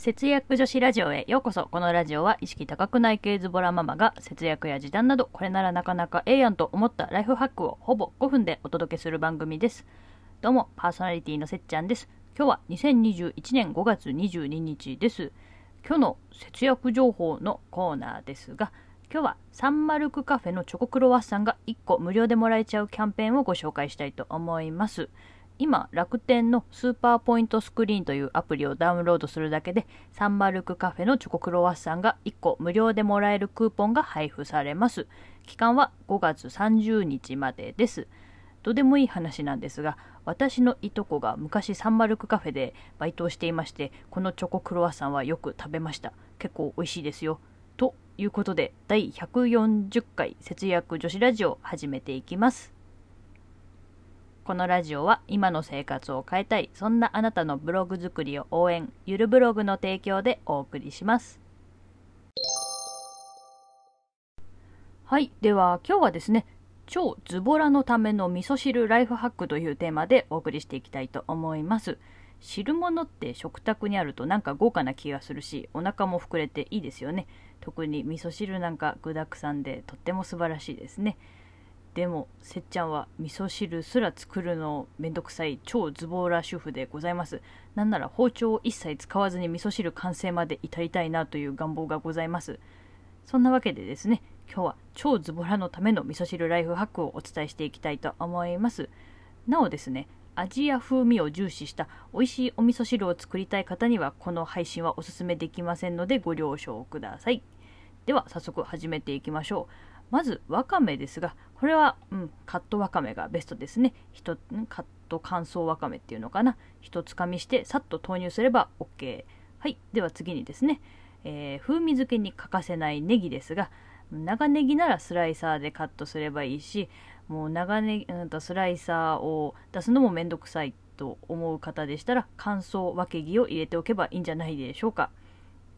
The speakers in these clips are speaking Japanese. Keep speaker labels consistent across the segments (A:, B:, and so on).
A: 節約女子ラジオへようこそ。このラジオは意識高くない系ズボラママが節約や時短などこれならなかなかええやんと思ったライフハックをほぼ5分でお届けする番組です。どうも、パーソナリティのせっちゃんです。今日は2021年5月22日です。今日の節約情報のコーナーですが、今日はサンマルクカフェのチョコクロワッサンが1個無料でもらえちゃうキャンペーンをご紹介したいと思います。今、楽天のスーパーポイントスクリーンというアプリをダウンロードするだけで、サンマルクカフェのチョコクロワッサンが1個無料でもらえるクーポンが配布されます。期間は5月30日までです。どうでもいい話なんですが、私のいとこが昔サンマルクカフェでバイトをしていまして、このチョコクロワッサンはよく食べました。結構美味しいですよ。ということで、第140回節約女子ラジオ始めていきます。このラジオは今の生活を変えたい、そんなあなたのブログ作りを応援、ゆるブログの提供でお送りします。はい。では今日はですね、超ズボラのための味噌汁ライフハックというテーマでお送りしていきたいと思います。汁物って食卓にあるとなんか豪華な気がするし、お腹も膨れていいですよね。特に味噌汁なんか具沢山でとっても素晴らしいですね。でもせっちゃんは味噌汁すら作るのめんどくさい超ズボラ主婦でございます。なんなら包丁を一切使わずに味噌汁完成まで至りたいなという願望がございます。そんなわけでですね今日は超ズボラのための味噌汁ライフハックをお伝えしていきたいと思います。なおですね味や風味を重視した美味しいお味噌汁を作りたい方にはこの配信はおすすめできませんのでご了承ください。では早速始めていきましょう。まずわかめですがこれは、うん、カットわかめがベストですね。ひとカット乾燥わかめっていうのかな。一つかみしてさっと投入すれば OK はいでは次にですね、えー、風味付けに欠かせないネギですが長ネギならスライサーでカットすればいいしもう長ネギ、うん、とスライサーを出すのもめんどくさいと思う方でしたら乾燥わけぎを入れておけばいいんじゃないでしょうか。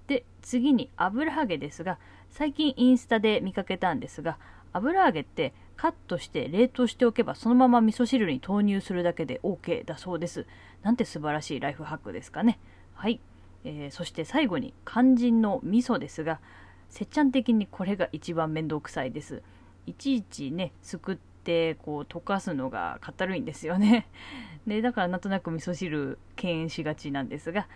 A: で次に油揚げですが最近インスタで見かけたんですが油揚げってカットして冷凍しておけばそのまま味噌汁に投入するだけで OK だそうです。なんて素晴らしいライフハックですかね。はい、えー、そして最後に肝心の味噌ですがせっちゃん的にこれが一番面倒くさいです。いちいちねすくってこう溶かすのがかたるいんですよね。でだからなんとなく味噌汁敬遠しがちなんですが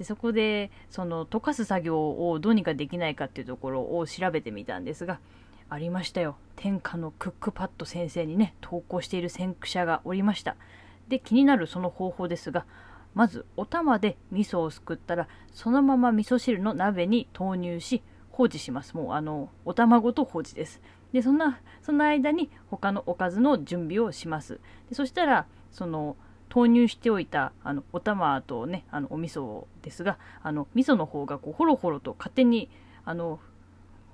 A: でそこでその溶かす作業をどうにかできないかっていうところを調べてみたんですがありましたよ。天下のクックパッド先生にね投稿している先駆者がおりました。で気になるその方法ですがまずお玉で味噌をすくったらそのまま味噌汁の鍋に投入し放置します。もうあのお玉ごと放置です。でそんなその間に他のおかずの準備をします。でそしたらその投入しておいたあのお玉とねあのお味噌ですがあの味噌の方がこうほろほろと勝手にあの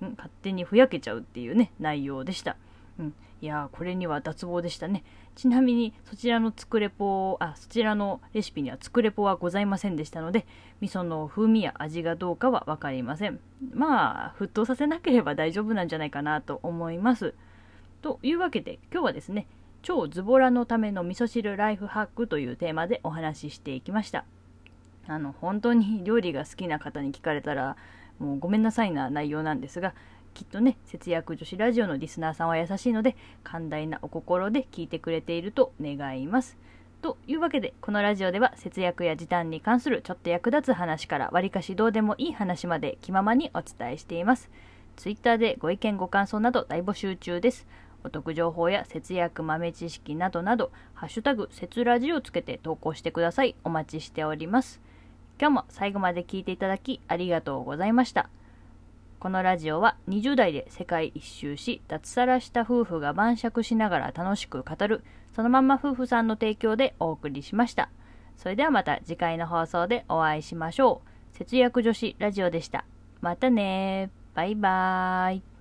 A: 勝手にふやけちゃうっていうね内容でした、うん、いやこれには脱帽でしたね。ちなみにそちらの作レポあそちらのレシピには作レポはございませんでしたので味噌の風味や味がどうかは分かりません。まあ沸騰させなければ大丈夫なんじゃないかなと思います。というわけで今日はですね超ズボラのための味噌汁ライフハックというテーマでお話ししていきました。あの本当に料理が好きな方に聞かれたらもうごめんなさいな内容なんですがきっとね節約女子ラジオのリスナーさんは優しいので寛大なお心で聞いてくれていると願います。というわけでこのラジオでは節約や時短に関するちょっと役立つ話からわりかしどうでもいい話まで気ままにお伝えしています。Twitter でご意見ご感想など大募集中です。お得情報や節約豆知識などなど、ハッシュタグ、節ラジをつけて投稿してください。お待ちしております。今日も最後まで聞いていただきありがとうございました。このラジオは20代で世界一周し、脱サラした夫婦が晩酌しながら楽しく語る、そのまま夫婦さんの提供でお送りしました。それではまた次回の放送でお会いしましょう。節約女子ラジオでした。またねバイバーイ。